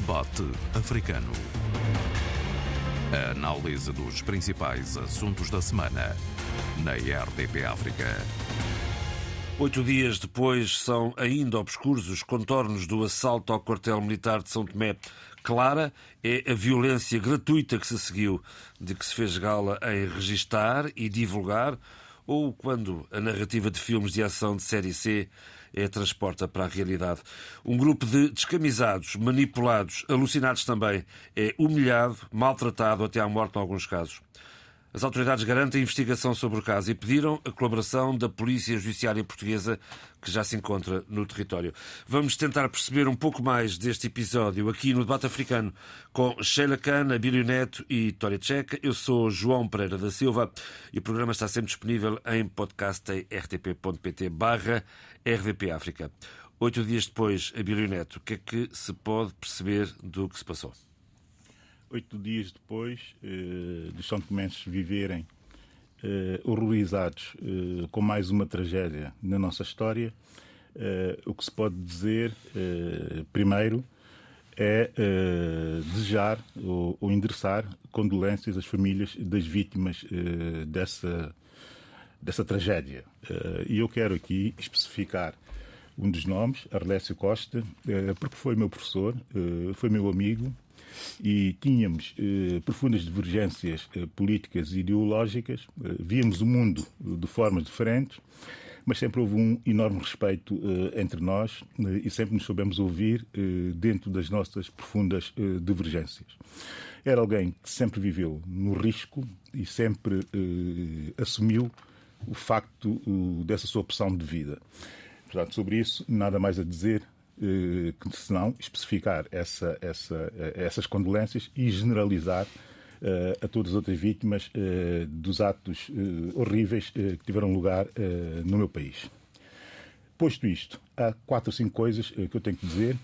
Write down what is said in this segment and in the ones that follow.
Debate Africano. A análise dos principais assuntos da semana na RDP África. Oito dias depois, são ainda obscuros os contornos do assalto ao quartel militar de São Tomé. Clara é a violência gratuita que se seguiu, de que se fez gala em registar e divulgar, ou quando a narrativa de filmes de ação de série C é transporta para a realidade. Um grupo de descamisados, manipulados, alucinados também, é humilhado, maltratado até à morte em alguns casos. As autoridades garantem a investigação sobre o caso e pediram a colaboração da Polícia Judiciária Portuguesa, que já se encontra no território. Vamos tentar perceber um pouco mais deste episódio aqui no Debate Africano com Sheila Khan, Abílio Neto e Tória Tcheca. Eu sou João Pereira da Silva e o programa está sempre disponível em podcast em rtp.pt barra RDP África. Oito dias depois, Abílio Neto, o que é que se pode perceber do que se passou? Oito dias depois eh, dos São Tomenses viverem eh, horrorizados eh, com mais uma tragédia na nossa história, eh, o que se pode dizer, eh, primeiro, é eh, desejar ou, ou, endereçar condolências às famílias das vítimas dessa, dessa tragédia. E eu quero aqui especificar um dos nomes, Arlésio Costa, porque foi meu professor, foi meu amigo, e tínhamos eh, profundas divergências eh, políticas e ideológicas, eh, víamos o mundo de formas diferentes, mas sempre houve um enorme respeito eh, entre nós eh, e sempre nos soubemos ouvir eh, dentro das nossas profundas divergências. Era alguém que sempre viveu no risco e sempre assumiu o facto dessa sua opção de vida. Portanto, sobre isso, nada mais a dizer eh, que se não especificar essa, essa, eh, essas condolências e generalizar uh, a todas as outras vítimas uh, dos atos uh, horríveis que tiveram lugar no meu país. Posto isto, há quatro ou cinco coisas que eu tenho que dizer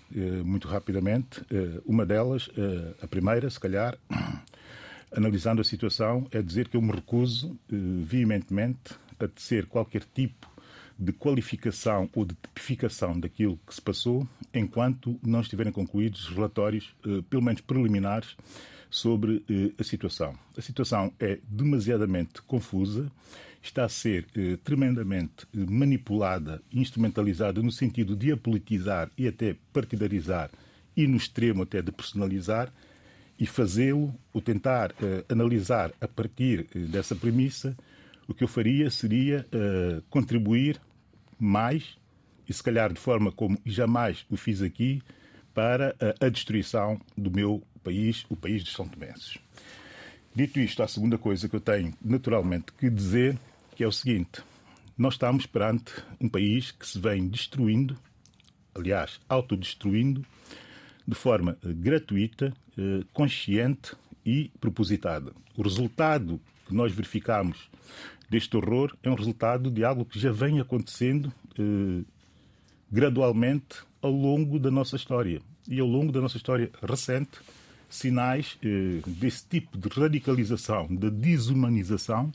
muito rapidamente. Uma delas, a primeira, se calhar, analisando a situação, é dizer que eu me recuso veementemente a tecer qualquer tipo de qualificação ou de tipificação daquilo que se passou, enquanto não estiverem concluídos relatórios, eh, pelo menos preliminares, sobre eh, a situação. A situação é demasiadamente confusa, está a ser eh, tremendamente manipulada, instrumentalizada no sentido de apolitizar e até partidarizar e no extremo até de personalizar e fazê-lo ou tentar analisar a partir dessa premissa o que eu faria seria uh, contribuir mais, e se calhar de forma como jamais o fiz aqui, para a, a destruição do meu país, o país dos São Tomenses. Dito isto, a segunda coisa que eu tenho naturalmente que dizer que é o seguinte: nós estamos perante um país que se vem destruindo, aliás, autodestruindo, de forma gratuita, eh, consciente e propositada. O resultado que nós verificamos deste horror é um resultado de algo que já vem acontecendo eh, gradualmente ao longo da nossa história. E ao longo da nossa história recente, sinais eh, desse tipo de radicalização, de desumanização,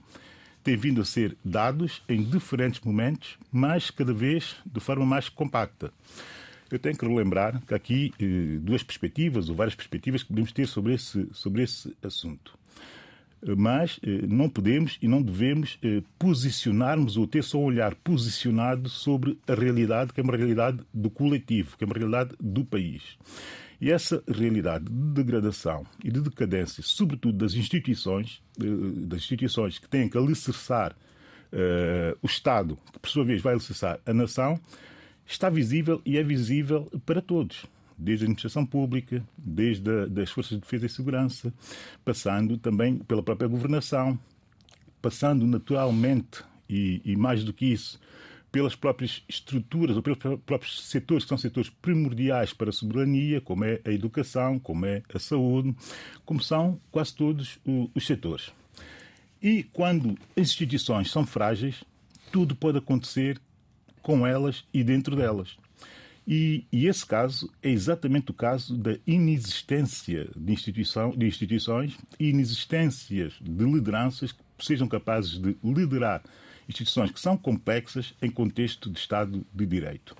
têm vindo a ser dados em diferentes momentos, mas cada vez de forma mais compacta. Eu tenho que relembrar que aqui eh, duas perspectivas, ou várias perspectivas que podemos ter sobre esse, sobre esse assunto mas eh, não podemos e não devemos eh, posicionarmos ou ter só um olhar posicionado sobre a realidade, que é uma realidade do coletivo, que é uma realidade do país. E essa realidade de degradação e de decadência, sobretudo das instituições, eh, das instituições que têm que alicerçar o Estado, que por sua vez vai alicerçar a nação, está visível e é visível para todos desde a administração pública, desde a, das forças de defesa e segurança, passando também pela própria governação, passando naturalmente e, e mais do que isso, pelas próprias estruturas ou pelos próprios setores que são setores primordiais para a soberania, como é a educação, como é a saúde, como são quase todos os setores. E quando as instituições são frágeis, tudo pode acontecer com elas e dentro delas. E, e, esse caso é exatamente o caso da inexistência de, instituição, de instituições e inexistências de lideranças que sejam capazes de liderar instituições que são complexas em contexto de Estado de Direito.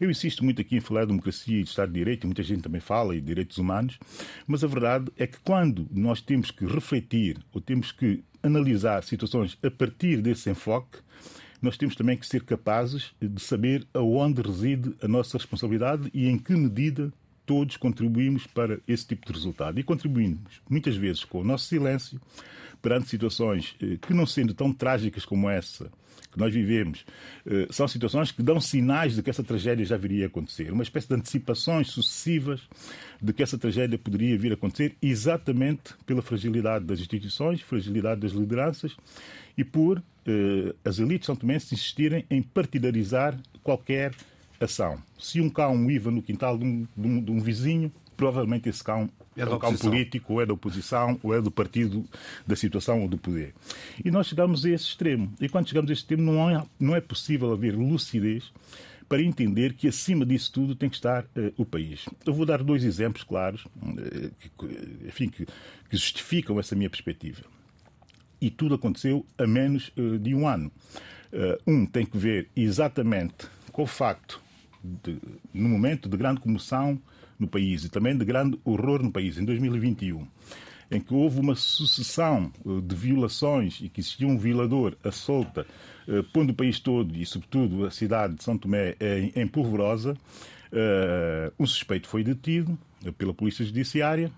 Eu insisto muito aqui em falar de democracia e de Estado de Direito, muita gente também fala, e direitos humanos, mas a verdade é que quando nós temos que refletir ou temos que analisar situações a partir desse enfoque, nós temos também que ser capazes de saber aonde reside a nossa responsabilidade e em que medida todos contribuímos para esse tipo de resultado. E contribuímos muitas vezes com o nosso silêncio perante situações eh, que, não sendo tão trágicas como essa que nós vivemos, eh, são situações que dão sinais de que essa tragédia já viria a acontecer. Uma espécie de antecipações sucessivas de que essa tragédia poderia vir a acontecer exatamente pela fragilidade das instituições, fragilidade das lideranças e por as elites são também se insistirem em partidarizar qualquer ação. Se um cão uiva no quintal de um, de um, de um vizinho, provavelmente esse cão é, é um cão político, ou é da oposição, ou é do partido da situação ou do poder. E nós chegamos a esse extremo. E quando chegamos a esse extremo, não é, não é possível haver lucidez para entender que acima disso tudo tem que estar uh, o país. Eu vou dar dois exemplos claros, uh, que, enfim, que, que, justificam essa minha perspectiva. E tudo aconteceu a menos uh, de um ano. um tem que ver exatamente com o facto de, no momento de grande comoção no país e também de grande horror no país, em 2021, em que houve uma sucessão eh, de violações e que existia um violador à solta, eh, pondo o país todo e, sobretudo, a cidade de São Tomé em, em polvorosa, um suspeito foi detido pela Polícia Judiciária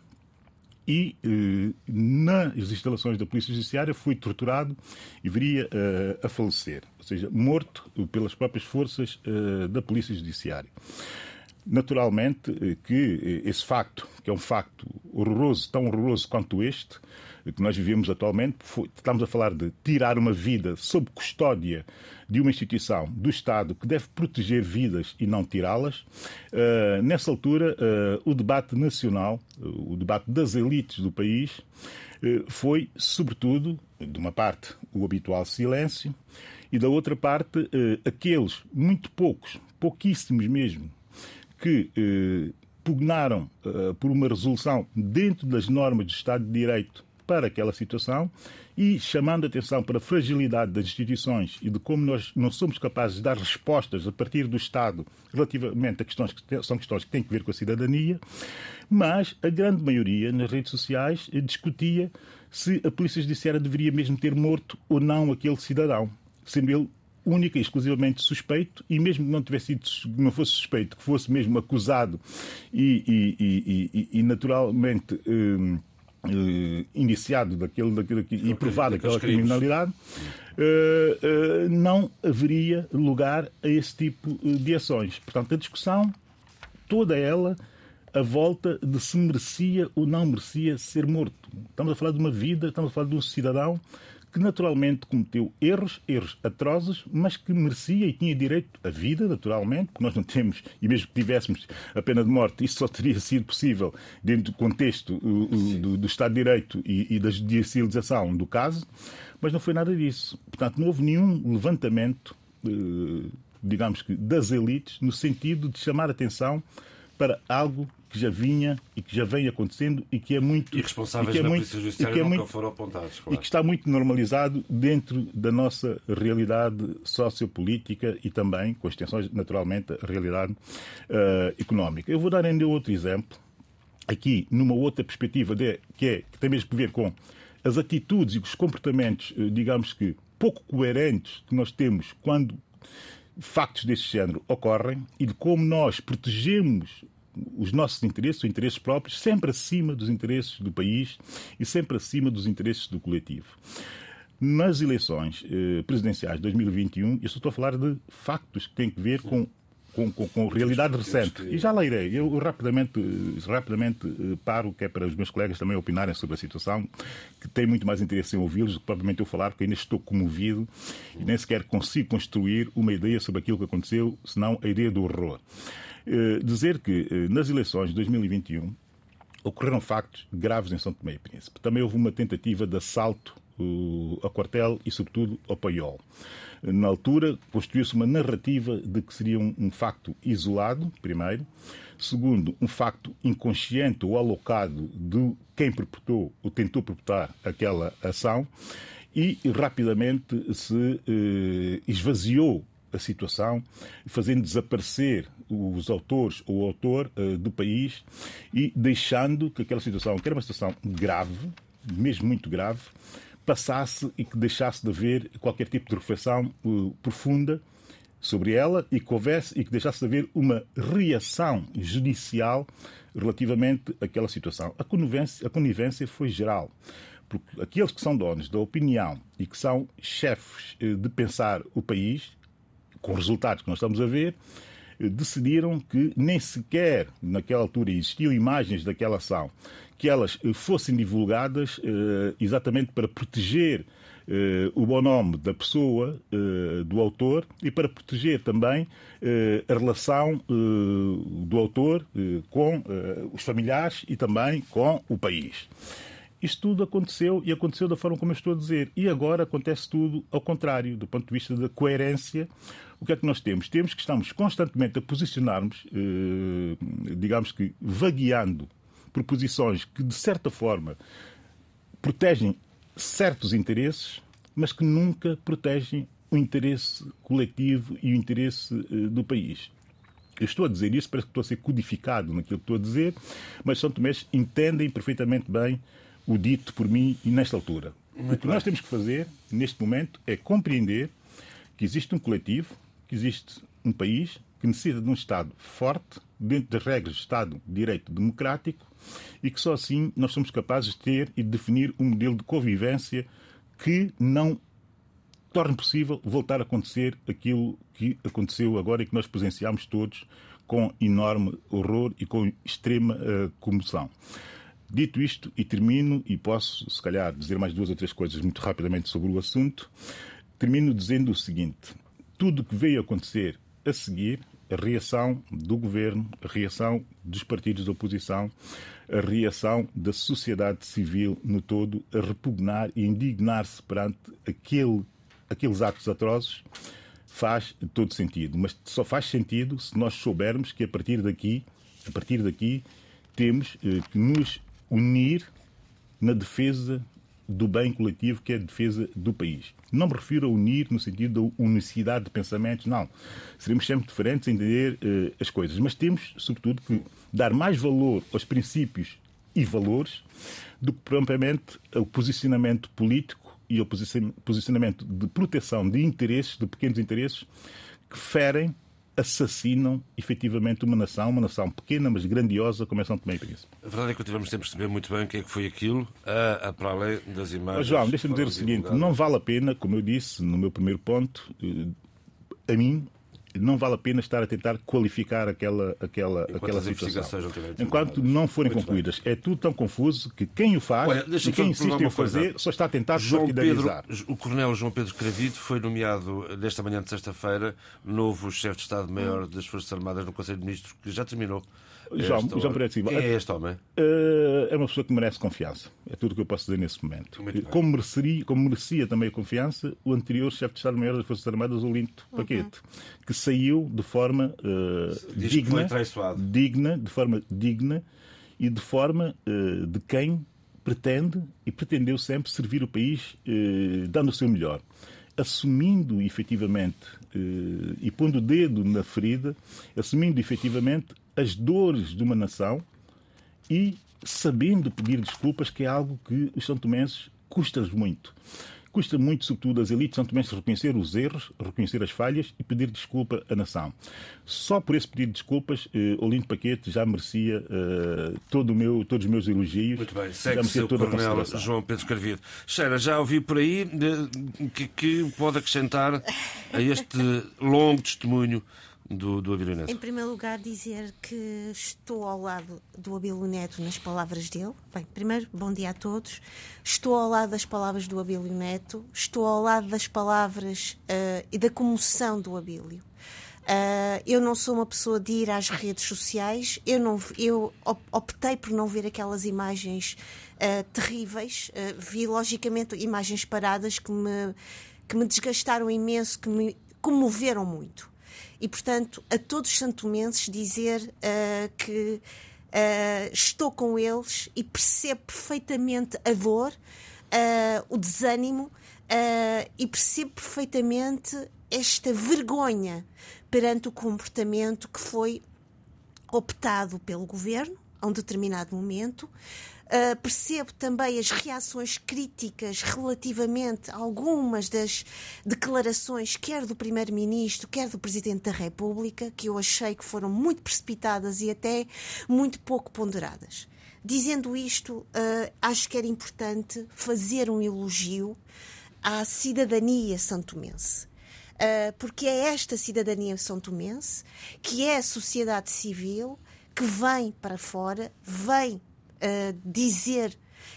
e uh, nas instalações da Polícia Judiciária foi torturado e viria uh, a falecer, ou seja, morto pelas próprias forças da Polícia Judiciária. Naturalmente eh, que eh, esse facto, que é um facto horroroso, tão horroroso quanto este, que nós vivemos atualmente, estamos a falar de tirar uma vida sob custódia de uma instituição do Estado que deve proteger vidas e não tirá-las. nessa altura, o debate nacional, o debate das elites do país, foi, sobretudo, de uma parte, o habitual silêncio, e da outra parte, aqueles muito poucos, pouquíssimos mesmo, que pugnaram eh, por uma resolução dentro das normas do Estado de Direito para aquela situação e chamando a atenção para a fragilidade das instituições e de como nós não somos capazes de dar respostas a partir do Estado relativamente a questões que são questões que têm a ver com a cidadania, mas a grande maioria nas redes sociais discutia se a Polícia Judiciária deveria mesmo ter morto ou não aquele cidadão, sendo ele única e exclusivamente suspeito, e mesmo que não tivesse sido, não fosse suspeito, que fosse mesmo acusado e, e, e, e naturalmente uh, iniciado daquele, daquele, e provado aquela criminalidade, uh, uh, não haveria lugar a esse tipo de ações. Portanto, a discussão, toda ela, a volta de se merecia ou não merecia ser morto. Estamos a falar de uma vida, estamos a falar de um cidadão que naturalmente cometeu erros, erros atrozes, mas que merecia e tinha direito à vida, naturalmente, porque nós não temos, e mesmo que tivéssemos a pena de morte, isso só teria sido possível dentro do contexto do, do, Estado de Direito e, e da judicialização do caso, mas não foi nada disso. Portanto, não houve nenhum levantamento, eh, digamos que, das elites, no sentido de chamar atenção para algo que já vinha e que já vem acontecendo e que é muito. E responsáveis e que é na muito, Polícia Judiciária é muito, foram apontados. Claro. E que está muito normalizado dentro da nossa realidade sociopolítica e também, com extensões, naturalmente, a realidade uh, económica. Eu vou dar ainda outro exemplo, aqui numa outra perspectiva, de, que, é, que tem mesmo a ver com as atitudes e os comportamentos, eh, digamos que, pouco coerentes que nós temos quando factos deste género ocorrem e de como nós protegemos os nossos interesses, os interesses próprios, sempre acima dos interesses do país e sempre acima dos interesses do coletivo. Nas eleições eh, presidenciais de 2021, eu estou a falar de factos que têm a ver com com, com, com, realidade recente. E já lá irei. Eu rapidamente, rapidamente eh, paro, que é para os meus colegas também opinarem sobre a situação, que têm muito mais interesse em ouvi-los do que propriamente eu falar, porque ainda estou comovido e nem sequer consigo construir uma ideia sobre aquilo que aconteceu, senão a ideia do horror. Eh, dizer que eh, nas eleições de 2021 ocorreram factos graves em São Tomé e Príncipe. Também houve uma tentativa de assalto a quartel e, sobretudo, ao paiol. Na altura, construiu-se uma narrativa de que seria um, um, facto isolado, primeiro. Segundo, um facto inconsciente ou alocado de quem perpetrou ou tentou perpetrar aquela ação. e rapidamente se esvaziou a situação, fazendo desaparecer os autores ou o autor uh, do país e deixando que aquela situação, que era uma situação grave, mesmo muito grave, passasse e que deixasse de haver qualquer tipo de reflexão uh, profunda sobre ela e que houvesse e que deixasse de haver uma reação judicial relativamente àquela situação. A conivência, a conivência foi geral. Porque aqueles que são donos da opinião e que são chefes eh, de pensar o país, com os resultados que nós estamos a ver, eh, decidiram que nem sequer naquela altura existiam imagens daquela ação, que elas eh, fossem divulgadas eh, exatamente para proteger o bom nome da pessoa, do autor, e para proteger também a relação do autor com os familiares e também com o país. Isto tudo aconteceu e aconteceu da forma como eu estou a dizer. E agora acontece tudo ao contrário, do ponto de vista da coerência. O que é que nós temos? Temos que estamos constantemente a posicionarmos, eh, digamos que vagueando por posições que, de certa forma, protegem certos interesses, mas que nunca protegem o interesse coletivo e o interesse eh, do país. Eu estou a dizer isso, parece que estou a ser codificado naquilo que estou a dizer, mas São Tomés entendem perfeitamente bem o dito por mim e nesta altura. Muito o que bem. nós temos que fazer, neste momento, é compreender que existe um coletivo, que existe um país que necessita de um Estado forte, dentro das regras de Estado de Direito Democrático, e que só assim nós somos capazes de ter e de definir um modelo de convivência que não torne possível voltar a acontecer aquilo que aconteceu agora e que nós presenciamos todos com enorme horror e com extrema uh, comoção. Dito isto, e termino, e posso, se calhar, dizer mais duas ou três coisas muito rapidamente sobre o assunto, termino dizendo o seguinte: tudo o que veio acontecer a seguir, a reação do governo, a reação dos partidos de oposição, a reação da sociedade civil no todo, a repugnar e indignar-se perante aquele, aqueles atos atrozes, faz todo sentido. Mas só faz sentido se nós soubermos que a partir daqui, a partir daqui, temos eh, que nos unir na defesa do bem coletivo, que é a defesa do país. Não me refiro a unir no sentido da unicidade de pensamentos, não. Seremos sempre diferentes em entender uh, as coisas, mas temos, sobretudo, que dar mais valor aos princípios e valores do que propriamente ao posicionamento político e ao posicionamento de proteção de interesses, de pequenos interesses, que ferem assassinam efetivamente uma nação, uma nação pequena, mas grandiosa, como é São Tomé e Príncipe. A verdade é que continuamos sem perceber muito bem o que é que foi aquilo, a, a para além das imagens. Mas, João, deixa-me dizer o seguinte: não vale a pena, como eu disse no meu primeiro ponto, eh, a mim não vale a pena estar a tentar qualificar aquela, aquela, aquela situação. Enquanto não forem Muito concluídas. Bem. É tudo tão confuso que quem o faz Olha, e quem insiste em fazer só está a tentar João Pedro, O coronel João Pedro Cravido foi nomeado nesta manhã de sexta-feira novo chefe de Estado-Maior das Forças Armadas no Conselho de Ministros, que já terminou. João, João Pereira Silva. Quem é este homem? Eh, é uma pessoa que merece confiança. É tudo o que eu posso dizer nesse momento. Como merecia, como merecia também a confiança o anterior chefe de Estado-Maior das Forças Armadas, Olinto uhum. Paquete, que saiu de forma uh, digna, digna, de forma digna e de forma uh, de quem pretende e pretendeu sempre servir o país uh, dando o seu melhor assumindo efetivamente e pondo o dedo na ferida, assumindo efetivamente as dores de uma nação e sabendo pedir desculpas, que é algo que os São Tomenses custa-lhes muito. Custa muito, sobretudo, às elites são tomenses reconhecer os erros, reconhecer as falhas e pedir desculpa à nação. Só por esse pedido de desculpas, eh, Olinto Paquete já merecia eh, todo o meu, todos os meus elogios. Muito bem, segue-se o coronel João Pedro Carvido. Cheira, já ouvi por aí que, que pode acrescentar a este longo testemunho do, do Abílio Neto? Em primeiro lugar, dizer que estou ao lado do Abílio Neto nas palavras dele. Bem, primeiro, bom dia a todos. Estou ao lado das palavras do Abílio Neto, estou ao lado das palavras uh, e da comoção do Abílio. Uh, eu não sou uma pessoa de ir às redes sociais, eu, não, eu optei por não ver aquelas imagens uh, terríveis, vi logicamente imagens paradas que me, que me desgastaram imenso, que me comoveram muito. E, portanto, a todos os santomenses dizer uh, que uh, estou com eles e percebo perfeitamente a dor, uh, o desânimo, e percebo perfeitamente esta vergonha perante o comportamento que foi optado pelo governo a um determinado momento. Uh, percebo também as reações críticas relativamente a algumas das declarações, quer do Primeiro-Ministro, quer do Presidente da República, que eu achei que foram muito precipitadas e até muito pouco ponderadas. Dizendo isto, uh, acho que era importante fazer um elogio à cidadania santomense. Uh, porque é esta cidadania santomense que é a sociedade civil que vem para fora, vem uh, dizer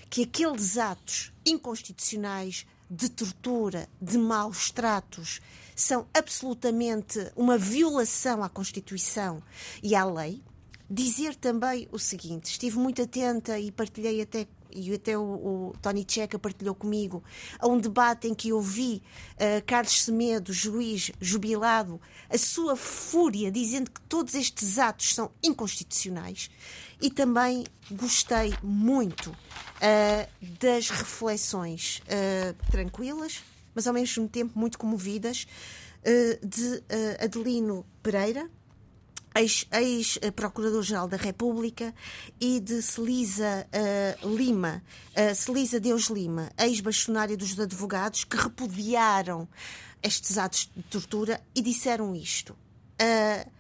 que aqueles atos inconstitucionais de tortura, de maus tratos, são absolutamente uma violação à Constituição e à lei. Dizer também o seguinte: estive muito atenta e partilhei até e até o, o Tony Checa partilhou comigo, a um debate em que ouvi uh, Carlos Semedo, juiz jubilado, a sua fúria dizendo que todos estes atos são inconstitucionais. E também gostei muito uh, das reflexões uh, tranquilas, mas ao mesmo tempo muito comovidas, de Adelino Pereira, ex-procurador-geral da República, e de Celisa uh, Lima, uh, Celisa Deus Lima, ex-bastonária dos advogados, que repudiaram estes atos de tortura e disseram isto. Uh,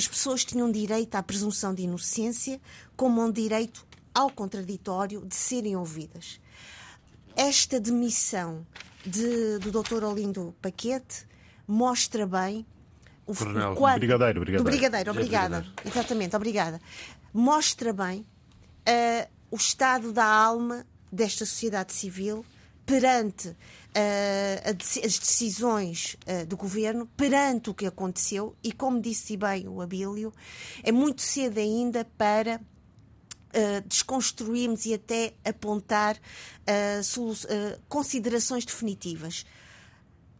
as pessoas tinham direito à presunção de inocência, como um direito ao contraditório de serem ouvidas. Esta demissão de, do Dr. Olindo Paquete mostra bem o, Coronel, quadro, brigadeiro, brigadeiro. Do brigadeiro, obrigada. Exatamente, obrigada. Mostra bem uh, o estado da alma desta sociedade civil perante uh, as decisões uh, do governo, perante o que aconteceu, e como disse bem o Abílio, é muito cedo ainda para Uh, desconstruirmos e até apontar considerações definitivas.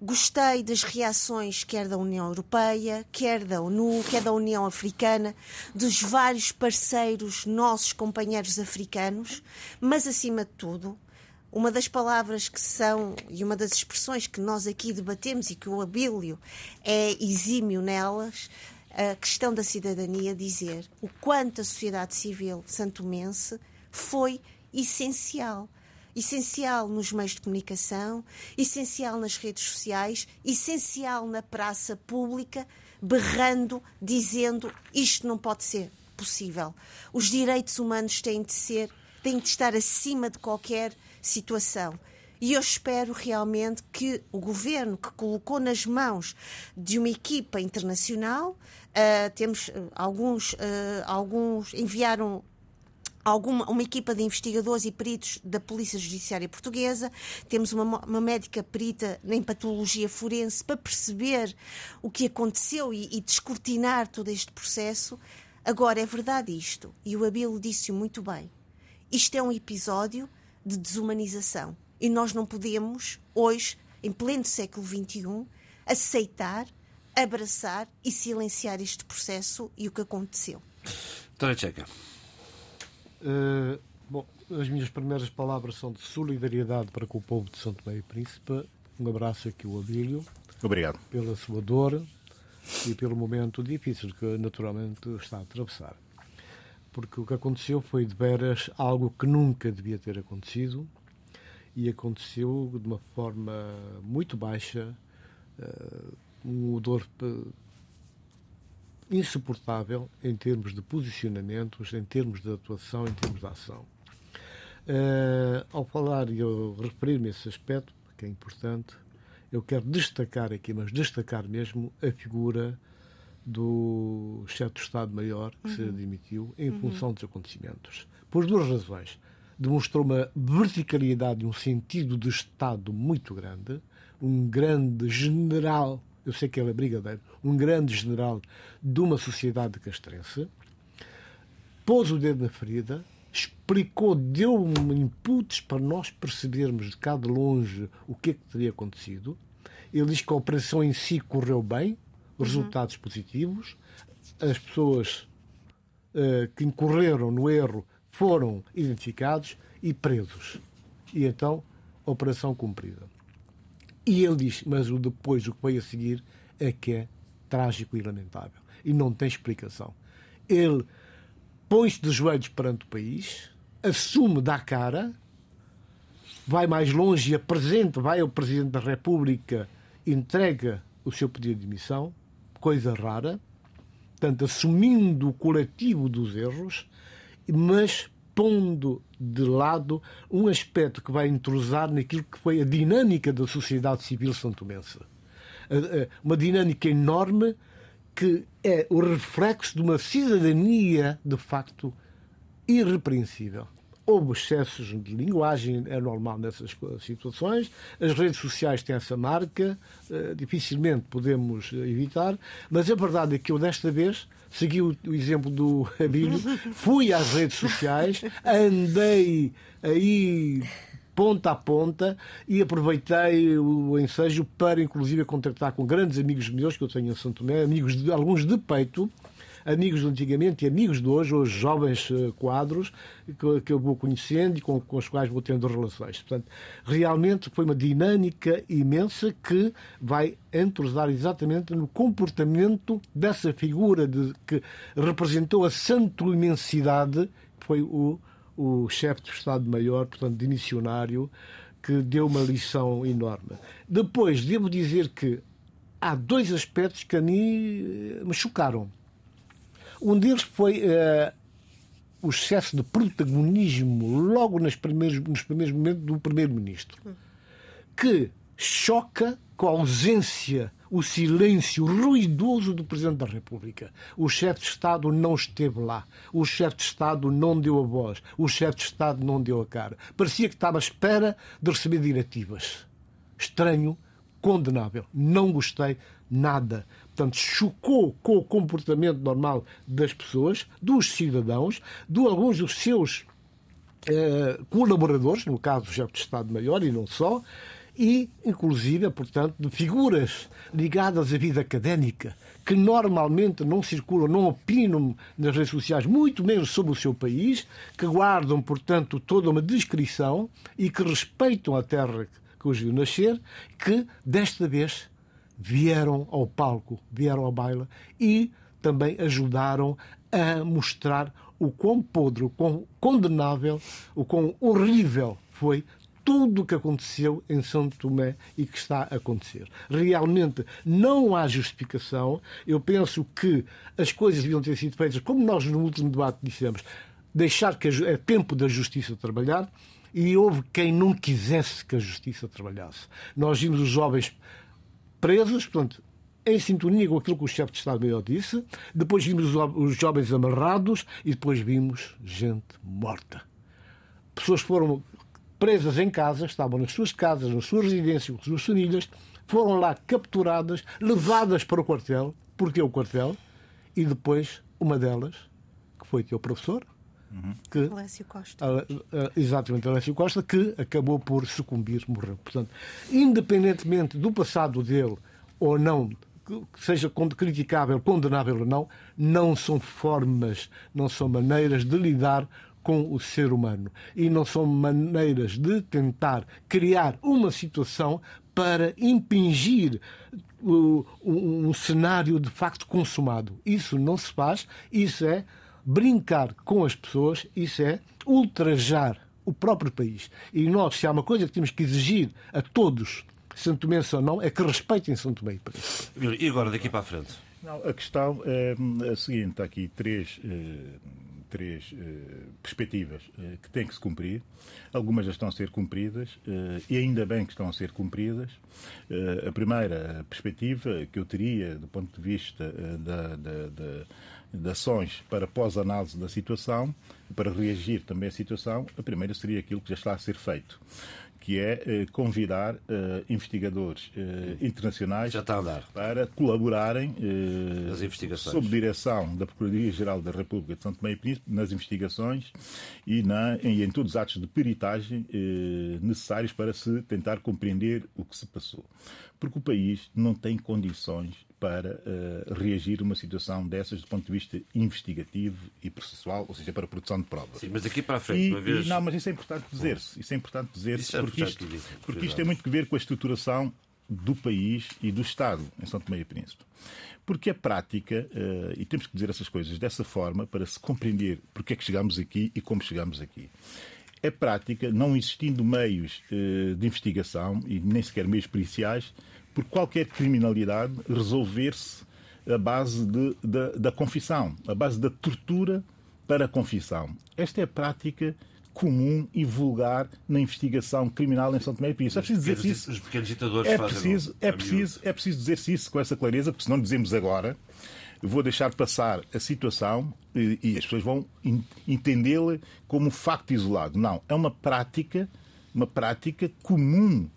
Gostei das reações, quer da União Europeia, quer da ONU, quer da União Africana, dos vários parceiros, nossos companheiros africanos, mas acima de tudo, uma das palavras que são e uma das expressões que nós aqui debatemos e que o Abílio é exímio nelas, a questão da cidadania, dizer o quanto a sociedade civil santomense foi essencial essencial nos meios de comunicação, essencial nas redes sociais, essencial na praça pública, berrando, dizendo isto não pode ser possível. Os direitos humanos têm de ser, têm de estar acima de qualquer situação. E eu espero realmente que o governo que colocou nas mãos de uma equipa internacional, uh, temos uh, alguns, uh, alguns enviaram alguma, uma equipa de investigadores e peritos da Polícia Judiciária Portuguesa, temos uma, uma médica perita em patologia forense para perceber o que aconteceu e, e descortinar todo este processo. Agora, é verdade isto, e o Abilo disse-o muito bem. Isto é um episódio de desumanização e nós não podemos, hoje, em pleno século XXI, aceitar, abraçar e silenciar este processo e o que aconteceu. Tony Checa. Uh, bom, as minhas primeiras palavras são de solidariedade para com o povo de São Tomé e Príncipe. Um abraço aqui ao Abílio. Obrigado. Pela sua dor e pelo momento difícil que naturalmente está a atravessar. Porque o que aconteceu foi de veras algo que nunca devia ter acontecido e aconteceu de uma forma muito baixa, uh, um odor insuportável em termos de posicionamentos, em termos de atuação, em termos de ação. Uh, ao falar e eu referir-me a esse aspecto, que é importante, eu quero destacar aqui, mas destacar mesmo a figura do chefe do Estado-Maior que uhum. se demitiu em uhum. função dos acontecimentos. Por duas razões. Demonstrou uma verticalidade e um sentido de Estado muito grande, um grande general eu sei que ele é brigadeiro, um grande general de uma sociedade castrense, pôs o dedo na ferida, explicou, deu um input para nós percebermos de cá de longe o que é que teria acontecido. Ele diz que a operação em si correu bem, resultados uhum. positivos, as pessoas uh, que incorreram no erro foram identificados e presos. E então, operação cumprida. E ele diz, mas o depois, o que veio a seguir, é que é trágico e lamentável. E não tem explicação. Ele põe-se de joelhos perante o país, assume da cara, vai mais longe e apresenta, vai ao Presidente da República, entrega o seu pedido de demissão, coisa rara, portanto, assumindo o coletivo dos erros, mas pondo de lado um aspecto que vai intrusar naquilo que foi a dinâmica da sociedade civil santomense. Uma dinâmica enorme que é o reflexo de uma cidadania, de facto, irrepreensível. Houve excessos de linguagem, é normal nessas situações. As redes sociais têm essa marca, eh, dificilmente podemos evitar, mas a verdade é que eu, desta vez, segui o, exemplo do Abílio, fui às redes sociais, andei aí ponta a ponta e aproveitei o ensejo para, inclusive, contactar com grandes amigos meus que eu tenho em Santo Tomé, amigos de, alguns de peito, amigos de antigamente e amigos de hoje, hoje jovens eh, quadros que, que eu vou conhecendo e com, com, os quais vou tendo relações. Portanto, realmente foi uma dinâmica imensa que vai entrosar exatamente no comportamento dessa figura de, que representou a santo imensidade, que foi o, o chefe de Estado-Maior, portanto, de missionário, que deu uma lição enorme. Depois, devo dizer que há dois aspectos que a mim eh, me chocaram. Um deles foi uh, o excesso de protagonismo logo nos primeiros, nos primeiros momentos do Primeiro-Ministro, que choca com a ausência, o silêncio ruidoso do Presidente da República. O chefe de Estado não esteve lá. O chefe de Estado não deu a voz. O chefe de Estado não deu a cara. Parecia que estava à espera de receber diretivas. Estranho, condenável. Não gostei nada portanto, chocou com o comportamento normal das pessoas, dos cidadãos, de alguns dos seus eh, colaboradores, no caso do chefe de Estado-Maior e não só, e, inclusive, portanto, de figuras ligadas à vida académica, que normalmente não circulam, não opinam nas redes sociais, muito menos sobre o seu país, que guardam, portanto, toda uma descrição e que respeitam a terra que os viu nascer, que, desta vez, vieram ao palco, vieram ao baile e também ajudaram a mostrar o quão podre, o quão condenável, o quão horrível foi tudo o que aconteceu em São Tomé e que está a acontecer. Realmente não há justificação. Eu penso que as coisas deviam ter sido feitas, como nós no último debate dissemos, deixar que é tempo da justiça trabalhar e houve quem não quisesse que a justiça trabalhasse. Nós vimos os jovens presos, portanto, em sintonia com aquilo que o chefe de Estado-Maior disse. Depois vimos os jovens amarrados e depois vimos gente morta. Pessoas foram presas em casa, estavam nas suas casas, nas suas residências, com as suas famílias, foram lá capturadas, levadas para o quartel, porque é o quartel, e depois uma delas, que foi teu professor, Uhum. Que, Alessio Costa. exatamente, Alessio Costa, que acabou por sucumbir, morreu. Portanto, independentemente do passado dele ou não, que seja criticável, condenável ou não, não são formas, não são maneiras de lidar com o ser humano. E não são maneiras de tentar criar uma situação para impingir um, um cenário de facto consumado. Isso não se faz, isso é brincar com as pessoas, isso é ultrajar o próprio país. E nós, se há uma coisa que temos que exigir a todos, Santo Tomé ou não, é que respeitem Santo Tomé e agora, daqui para a frente? Não, a questão é a seguinte: há aqui três, eh, três eh, perspectivas eh, que têm que se cumprir. Algumas já estão a ser cumpridas e ainda bem que estão a ser cumpridas. A primeira perspectiva que eu teria, do ponto de vista da, da, da de ações para pós-análise da situação, para reagir também à situação, a primeira seria aquilo que já está a ser feito, que é eh, convidar eh, investigadores eh, internacionais para colaborarem investigações. sob direção da Procuradoria-Geral da República de São Tomé e Príncipe nas investigações e, na, em, em todos os atos de peritagem necessários para se tentar compreender o que se passou. Porque o país não tem condições para uh, reagir a uma situação dessas do ponto de vista investigativo e processual, ou seja, para a produção de provas. Sim, mas aqui para a frente, e, uma vez... não, mas isso é importante dizer-se. Isso é importante dizer-se, porque, isto, porque isto tem muito que ver com a estruturação do país e do Estado em São Tomé e Príncipe. Porque a prática, uh, e temos que dizer essas coisas dessa forma para se compreender porque é que chegamos aqui e como chegamos aqui. É prática, não existindo meios uh, de investigação e nem sequer meios policiais, por qualquer criminalidade resolver-se a base de, de, da confissão, a base da tortura para a confissão. Esta é a prática comum e vulgar na investigação criminal em São Tomé e Príncipe. É preciso dizer isso. Os pequenos ditadores é preciso, é preciso, é preciso dizer-se isso com essa clareza, porque se não dizemos agora, vou deixar passar a situação e, e as pessoas vão entendê-la como um facto isolado. Não, é uma prática, uma prática comum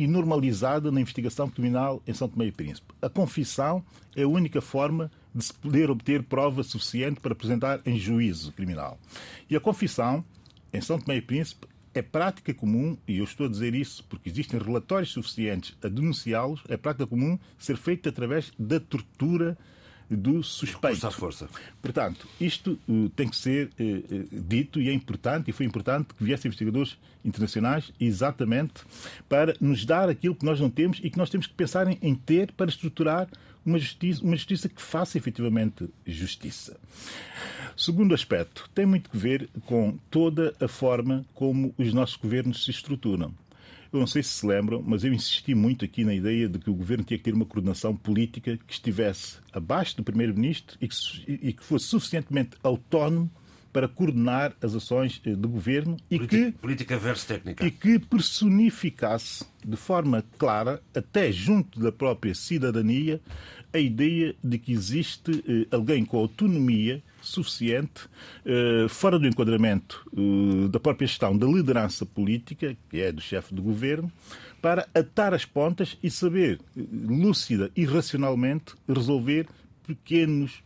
e normalizada na investigação criminal em São Tomé e Príncipe. A confissão é a única forma de se poder obter prova suficiente para apresentar em juízo criminal. E a confissão em São Tomé e Príncipe é prática comum, e eu estou a dizer isso porque existem relatórios suficientes a denunciá-los, é prática comum ser feita através da tortura do suspeito. à força. Portanto, isto uh, tem que ser uh, dito e é importante, e foi importante que viessem investigadores internacionais exatamente para nos dar aquilo que nós não temos e que nós temos que pensar em, em ter para estruturar uma justiça, uma justiça que faça efetivamente justiça. Segundo aspecto, tem muito que ver com toda a forma como os nossos governos se estruturam. Eu não sei se se lembram, mas eu insisti muito aqui na ideia de que o governo tinha que ter uma coordenação política que estivesse abaixo do primeiro-ministro e, e que fosse suficientemente autónomo para coordenar as ações eh, do governo e política, que política versus técnica. e que personificasse de forma clara, até junto da própria cidadania, a ideia de que existe eh, alguém com autonomia suficiente, eh, fora do enquadramento eh, da própria gestão da liderança política, que é do chefe do governo, para atar as pontas e saber, eh, lúcida e racionalmente, resolver pequenos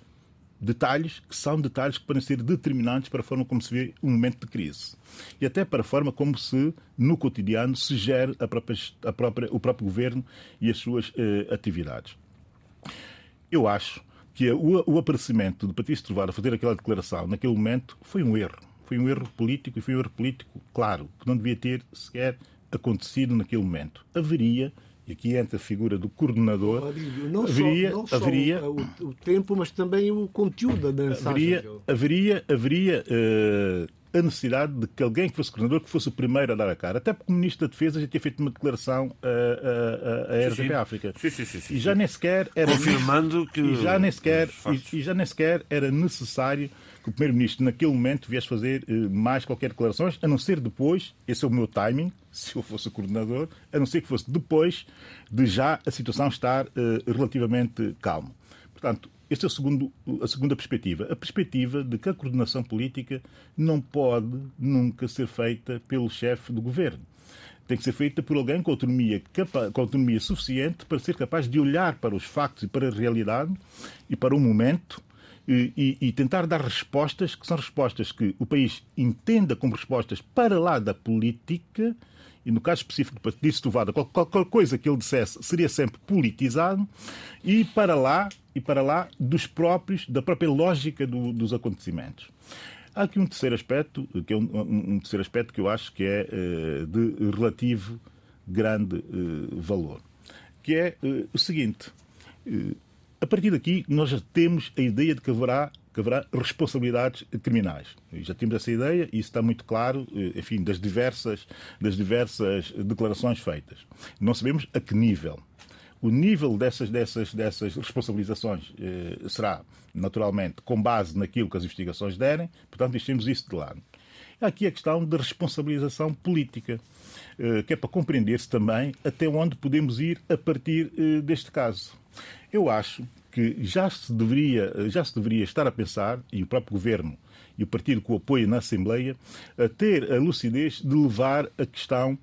detalhes que são detalhes que podem ser determinantes para a forma como se vê um momento de crise. E até para a forma como se, no cotidiano, se gera a própria, a própria, o próprio governo e as suas eh, atividades. Eu acho que o, o aparecimento de Patrício Trovar a fazer aquela declaração naquele momento foi um erro. Foi um erro político e foi um erro político, claro, que não devia ter sequer acontecido naquele momento. Haveria e aqui entra a figura do coordenador. Não haveria, só, não só haveria, o, o, tempo, mas também o conteúdo da mensagem. Haveria, haveria, haveria uh, a necessidade de que alguém que fosse coordenador que fosse o primeiro a dar a cara. Até porque o Ministro da Defesa já tinha feito uma declaração a, a, a RTP África. Sim, sim, sim, sim, e já nem sequer era confirmando que e já nem sequer e, e já nem sequer era necessário que o Primeiro-Ministro, naquele momento, viesse fazer eh, mais qualquer declarações, a não ser depois, esse é o meu timing, se eu fosse o coordenador, a não ser que fosse depois de já a situação estar eh, relativamente calma. Portanto, esta é a, segundo, a segunda perspectiva. A perspectiva de que a coordenação política não pode nunca ser feita pelo chefe do governo. Tem que ser feita por alguém com autonomia, com autonomia suficiente para ser capaz de olhar para os factos e para a realidade e para o momento e, e, e, tentar dar respostas que são respostas que o país entenda como respostas para lá da política e no caso específico disse Tovada, qualquer coisa que ele dissesse seria sempre politizado e para lá e para lá dos próprios da própria lógica do, dos acontecimentos. Há aqui um terceiro aspecto que é um, um terceiro aspecto que eu acho que é uh, de relativo grande uh, valor, que é uh, o seguinte: a partir daqui nós já temos a ideia de que haverá que haverá responsabilidades criminais. Já temos essa ideia e isso está muito claro, eh, enfim, das diversas, das diversas declarações feitas. Não sabemos a que nível. O nível dessas, dessas, dessas responsabilizações eh, será, naturalmente, com base naquilo que as investigações derem, portanto, deixemos isso de lado. Aqui a questão da responsabilização política, eh, que é para compreender-se também até onde podemos ir a partir eh, deste caso. Eu acho que já se deveria, já se deveria estar a pensar, e o próprio governo e o partido que o apoia na Assembleia, a ter a lucidez de levar a questão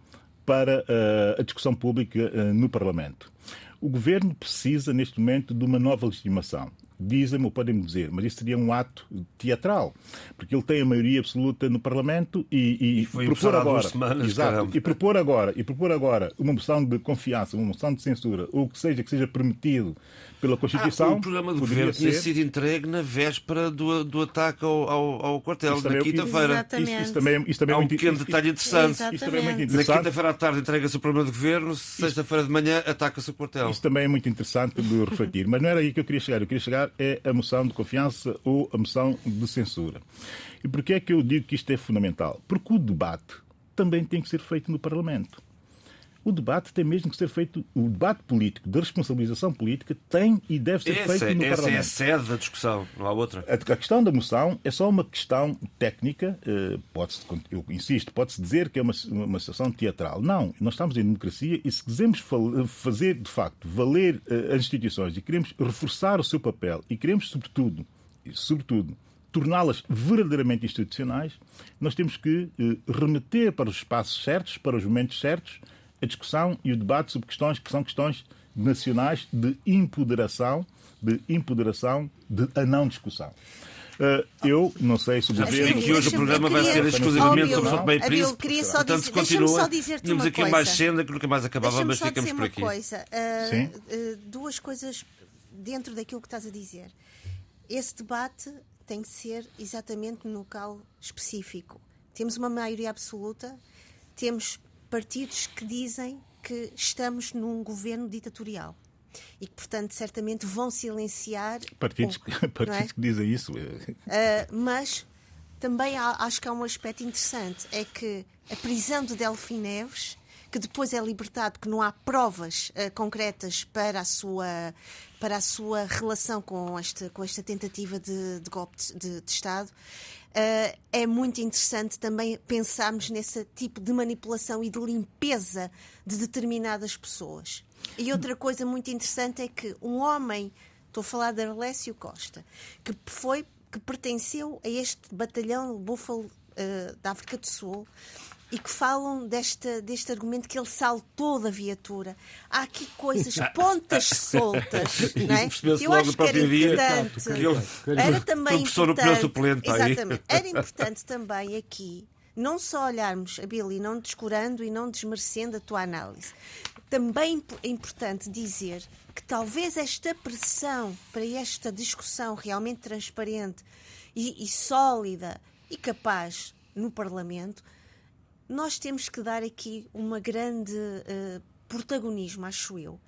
para eh, a discussão pública eh, no Parlamento. O governo precisa, neste momento, de uma nova legitimação. Dizem-me ou podem-me dizer, mas isso seria um ato teatral, porque ele tem a maioria absoluta no Parlamento e, e, e propor agora, semanas, exato, e propor agora, e propor agora uma moção de confiança, uma moção de censura, ou o que seja que seja permitido pela Constituição. Ah, o programa do governo tinha sido entregue na véspera do, do ataque ao, ao, ao quartel, na quinta-feira. Isso, isso, também, isso também Há é um muito pequeno detalhe interessante. Isso também é muito Na interessante. quinta-feira à tarde entrega-se o programa do governo, sexta-feira de manhã ataca-se o quartel. Isso também é muito interessante de refletir. Mas não era aí que eu queria chegar. Eu queria chegar é a moção de confiança ou a moção de censura. E porquê é que eu digo que isto é fundamental? Porque o debate também tem que ser feito no Parlamento. O debate tem mesmo que ser feito, o debate político, de responsabilização política, tem e deve ser Essa, feito no essa é a Parlamento. sede da discussão, não há outra. A questão da moção é só uma questão técnica, eh, pode eu insisto, pode-se dizer que é uma, uma situação teatral. Não, nós estamos em democracia e se quisermos fazer, de facto, valer eh, as instituições e queremos reforçar o seu papel e queremos, sobretudo, sobretudo torná-las verdadeiramente institucionais, nós temos que eh, remeter para os espaços certos, para os momentos certos, a discussão e o debate sobre questões que são questões nacionais de empoderação, de empoderação, de a não discussão. Eh, eu não sei se o governo. que hoje o programa vai ser exclusivamente sobre São Tomé e Bill, Príncipe. queria só Portanto, dizer- se continua, só dizer-te tínhamos uma aqui mais coisa. senda que nunca mais acabava, mas só ficamos dizer por uma aqui. coisa. Sim. ah, duas coisas dentro daquilo que estás a dizer. Esse debate tem que ser exatamente no local específico. Temos uma maioria absoluta, temos partidos que dizem que estamos num governo ditatorial e que, portanto, certamente vão silenciar. Partidos, é? partidos que dizem isso. Uh, mas também há- acho que há um aspecto interessante, é que a prisão de Delfim Neves, que depois é libertado, que não há provas uh, concretas para a sua para a sua relação com esta com esta tentativa de, de golpe de- de Estado. Uh, é muito interessante também pensarmos nesse tipo de manipulação e de limpeza de determinadas pessoas. E outra coisa muito interessante é que um homem, estou a falar de Arlésio Costa, que foi que pertenceu a este batalhão Búfalo eh, da África do Sul e que falam desta, deste argumento que ele saltou da viatura. Há aqui coisas, pontas soltas, não é? Eu acho que era dia importante. Era também importante, exatamente, era importante também aqui não só olharmos a Billy, não descurando e não desmerecendo a tua análise. Também é importante dizer que talvez esta pressão para esta discussão realmente transparente e, e sólida e capaz no Parlamento, nós temos que dar aqui uma grande eh, protagonismo, acho eu,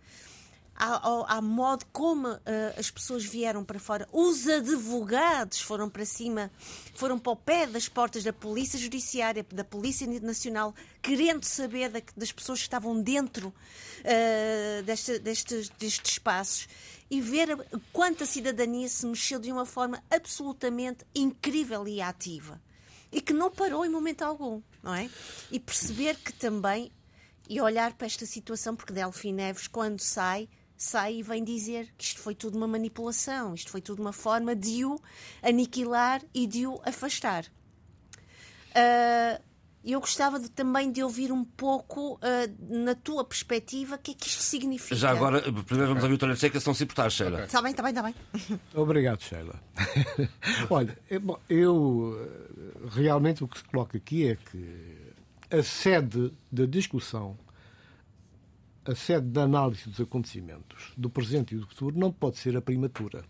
ao- à modo como eh, as pessoas vieram para fora. Os advogados foram para cima, foram para o pé das portas da Polícia Judiciária, da Polícia Nacional, querendo saber da- das pessoas que estavam dentro eh, desta- destes, destes espaços e ver quanto a cidadania se mexeu de uma forma absolutamente incrível e ativa. E que não parou em momento algum, não é? E perceber que também e olhar para esta situação, porque Delfim Neves, quando sai, sai e vem dizer que isto foi tudo uma manipulação, isto foi tudo uma forma de o aniquilar e de o afastar. Ah, eu gostava de- também de ouvir um pouco, ah, na tua perspectiva, o que é que isto significa. Já agora, primeiro vamos ouvir o Tony Seca, se não se importar, Sheila. Está bem, está bem, está bem. Obrigado, Sheila. Olha, bom, eu eh, realmente o que se coloca aqui é que a sede da discussão, a sede da análise dos acontecimentos do presente e do futuro não pode ser a primatura.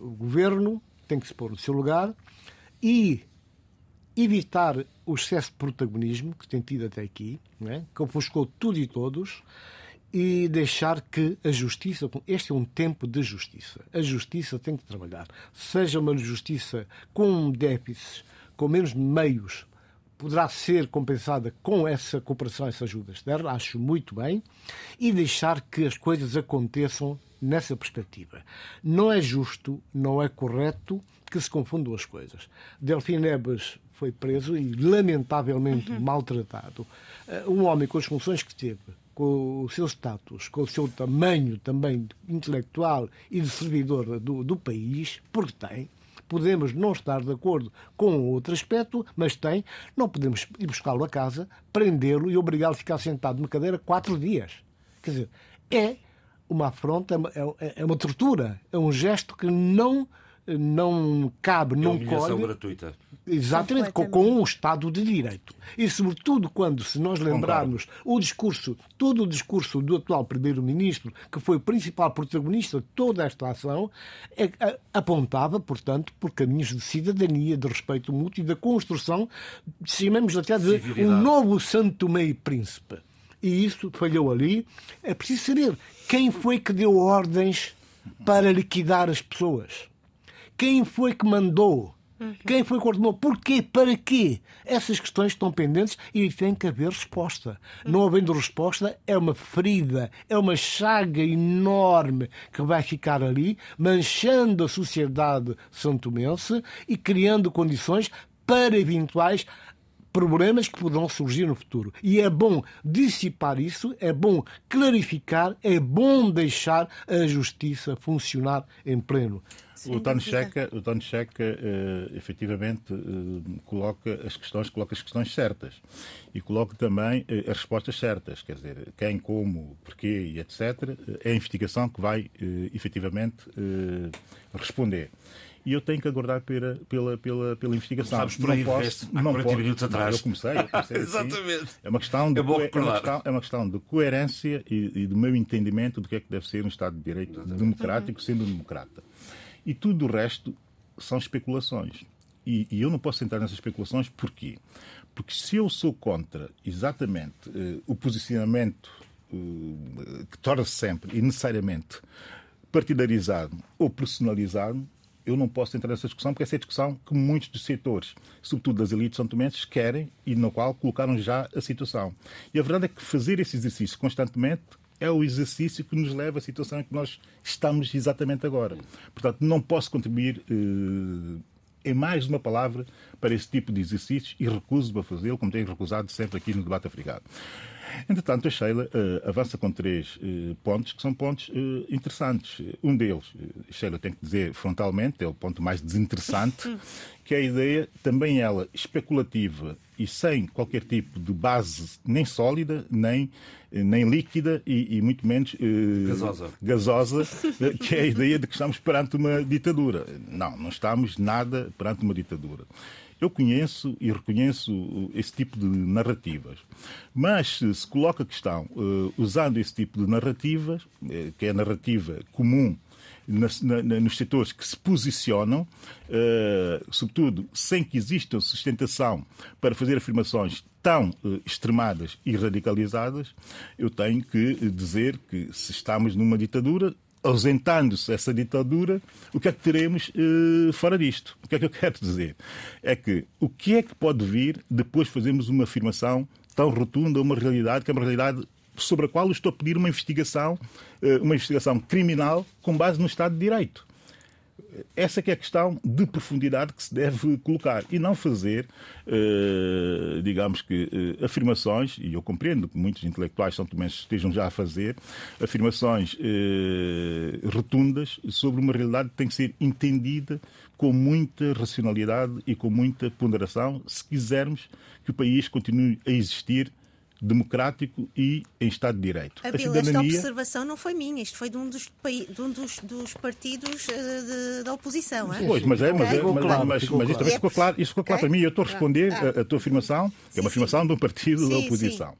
O governo tem que se pôr no seu lugar e evitar o excesso de protagonismo que tem tido até aqui, não é? que ofuscou tudo e todos, e deixar que a justiça. Este é um tempo de justiça. A justiça tem que trabalhar. Seja uma justiça com déficits, com menos meios, poderá ser compensada com essa cooperação, essa ajuda externa, acho muito bem, e deixar que as coisas aconteçam nessa perspectiva. Não é justo, não é correto que se confundam as coisas. Delfim Neves foi preso e lamentavelmente maltratado. Eh, Um homem com as funções que teve, com o seu status, com o seu tamanho também intelectual e de servidor do, do país, porque tem, podemos não estar de acordo com outro aspecto, mas tem, não podemos ir buscá-lo a casa, prendê-lo e obrigá-lo a ficar sentado numa cadeira quatro dias. Quer dizer, é uma afronta, é uma, é uma tortura, é um gesto que não não cabe, não colhe. gratuita. Exatamente, com, com um Estado de Direito. E, sobretudo, quando, se nós lembrarmos o discurso, todo o discurso do atual Primeiro-Ministro, que foi o principal protagonista de toda esta ação, é, apontava, portanto, por caminhos de cidadania, de respeito mútuo e da construção, chamamos até de um novo Santo Meio Príncipe. E isso falhou ali. É preciso saber quem foi que deu ordens para liquidar as pessoas. Quem foi que mandou? Quem foi que ordenou? Porquê? Para quê? Essas questões estão pendentes e tem que haver resposta. Não havendo resposta, é uma ferida, é uma chaga enorme que vai ficar ali, manchando a sociedade santomense e criando condições para eventuais problemas que poderão surgir no futuro. E é bom dissipar isso, é bom clarificar, é bom deixar a justiça funcionar em pleno. O Tony Checa, o Tony Checa uh, efetivamente uh, coloca as questões, coloca as questões certas e coloca também uh, as respostas certas, quer dizer, quem, como, porquê e etc. É a investigação que vai uh, efetivamente responder e eu tenho que aguardar pela, pela, pela, pela investigação. Sabes por aí, não posso, há não 40 posso, minutos atrás. Eu comecei, eu comecei assim. Exatamente. É uma questão de, é, é, uma questão, é uma questão de coerência e, e, do meu entendimento do que é que deve ser um Estado de Direito Exatamente. democrático, sendo um democrata. E tudo o resto são especulações. E, e, eu não posso entrar nessas especulações porquê? Porque se eu sou contra exatamente eh, o posicionamento eh, que torna-se sempre e necessariamente partidarizado ou personalizado, eu não posso entrar nessa discussão, porque essa é a discussão que muitos dos setores, sobretudo das elites são tomenses, querem e na qual colocaram já a situação. E a verdade é que fazer esse exercício constantemente é o exercício que nos leva à situação em que nós estamos exatamente agora. Portanto, não posso contribuir eh, em mais uma palavra para esse tipo de exercícios e recuso-me a fazê-lo, como tenho recusado sempre aqui no debate africano. Entretanto, a Sheila uh, avança com três uh, pontos que são pontos uh, interessantes. Um deles, Sheila tem que dizer frontalmente, é o ponto mais desinteressante, que é a ideia, também ela especulativa e sem qualquer tipo de base nem sólida, nem, nem líquida e, e muito menos gasosa, gasosa que é a ideia de que estamos perante uma ditadura. Não, não estamos nada perante uma ditadura. Eu conheço e reconheço esse tipo de narrativas. Mas se coloca a questão, uh, usando esse tipo de narrativas, que é a narrativa comum na, nos setores que se posicionam, sobretudo sem que exista sustentação para fazer afirmações tão extremadas e radicalizadas, eu tenho que dizer que se estamos numa ditadura, ausentando-se essa ditadura, o que é que teremos uh, fora disto? O que é que eu quero dizer? É que o que é que pode vir depois de fazermos uma afirmação tão rotunda, uma realidade que é uma realidade sobre a qual eu estou a pedir uma investigação, uh, uma investigação criminal com base no Estado de Direito essa que é a questão de profundidade que se deve colocar e não fazer, eh, digamos que, eh, afirmações, e eu compreendo que muitos intelectuais são também estejam já a fazer, afirmações eh, rotundas sobre uma realidade que tem que ser entendida com muita racionalidade e com muita ponderação, se quisermos que o país continue a existir democrático e em Estado de Direito. A, a cidadania... Esta observação não foi minha, isto foi de um dos, de um dos, dos partidos eh, de, da oposição. É? Pois, mas, é, mas, é, mas, claro, mas, mas, isto ficou claro, isto ficou claro para mim. Eu estou a responder ah. a, a, tua afirmação, que é uma afirmação sim. de um partido sim, da oposição.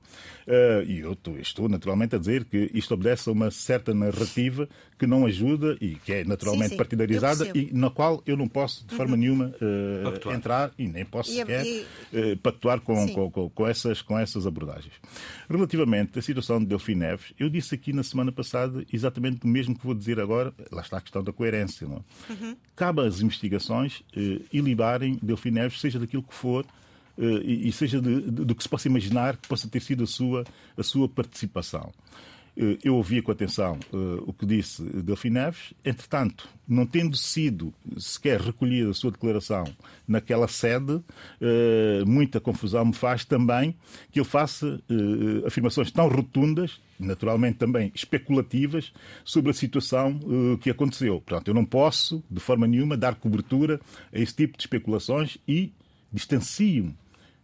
Uh, e eu estou, estou, naturalmente a dizer que isto obedece a uma certa narrativa que não ajuda e que é naturalmente sim, partidarizada e na qual eu não posso de forma uhum. nenhuma uh, entrar e nem posso e, sequer e... uh, pactuar com, com, com, com, essas, com essas abordagens. Relativamente à situação de Delfim Neves, eu disse aqui na semana passada exatamente o mesmo que vou dizer agora, lá está a questão da coerência. Não? É? Uhum. Cabe às investigações uh, ilibarem Delfim Neves, seja daquilo que for, uh, e, e, seja de, de, do que se possa imaginar que possa ter sido a sua, a sua participação. Uh, eu ouvi com atenção uh, o que disse Delfim Neves, entretanto, não tendo sido sequer recolhida a sua declaração naquela sede, muita confusão me faz também que ele faça afirmações tão rotundas, naturalmente também especulativas, sobre a situação que aconteceu. Portanto, eu não posso, de forma nenhuma, dar cobertura a esse tipo de especulações e distancio-me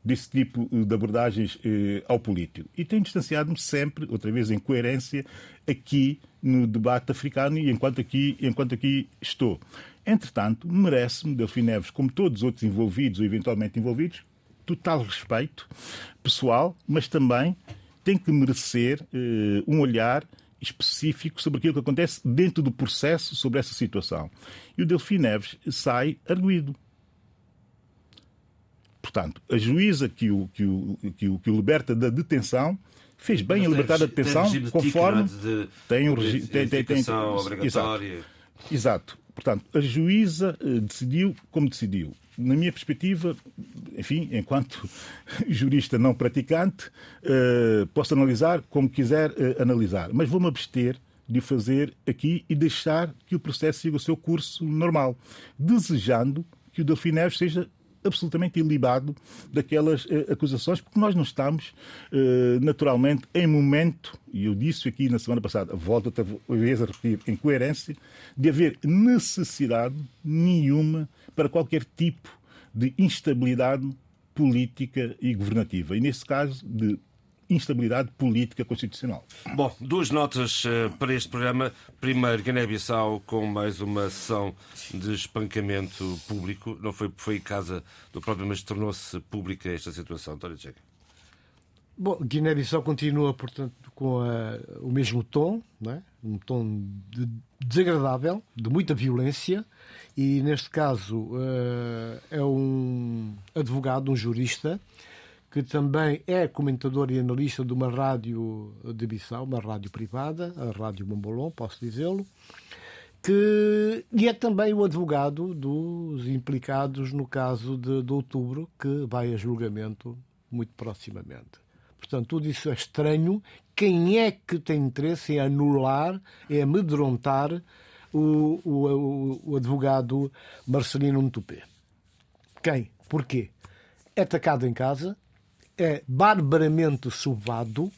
desse tipo de abordagens eh, ao político. E tenho distanciado-me sempre, outra vez em coerência, aqui no debate africano e enquanto aqui, enquanto aqui estou. Entretanto, merece-me, Delfim Neves, como todos os outros envolvidos ou eventualmente envolvidos, total respeito pessoal, mas também tem que merecer uh, um olhar específico sobre aquilo que acontece dentro do processo sobre essa situação. E o Delfim Neves sai arguído. Portanto, a juíza que o, que o, que o, que o liberta da detenção fez bem em libertar da detenção conforme de, tem o regime tem, tem, tem, obrigatória. Exato. Exato. Portanto, a juíza uh, decidiu como decidiu. Na minha perspectiva, enfim, enquanto jurista não praticante, uh, posso analisar como quiser uh, analisar, mas vou-me abster de o fazer aqui e deixar que o processo siga o seu curso normal, desejando que o Delfim Neves seja absolutamente ilibado daquelas uh, acusações, porque nós não estamos, uh, naturalmente, em momento, e eu disse aqui na semana passada, volto outra vez a repetir, em coerência, de haver necessidade nenhuma para qualquer tipo de instabilidade política e governativa. E, nesse caso, de instabilidade política constitucional. Bom, duas notas uh, para este programa. Primeiro, Guiné-Bissau com mais uma sessão de espancamento público. Não foi, foi em casa do próprio, mas tornou-se pública esta situação. António Checa. Bom, Guiné-Bissau continua, portanto, com a, o mesmo tom, é? um tom de, desagradável, de muita violência, e neste caso uh, é um advogado, um jurista, que também é comentador e analista de uma rádio de Bissau, uma rádio privada, a Rádio Bombolon, posso dizê-lo, que, e é também o advogado dos implicados no caso de, de outubro, que vai a julgamento muito proximamente. Portanto, tudo isso é estranho. Quem é que tem interesse em anular, em amedrontar o, o, o advogado Marcelino Ntupé? Quem? Porquê? É atacado em casa, é barbaramente sovado,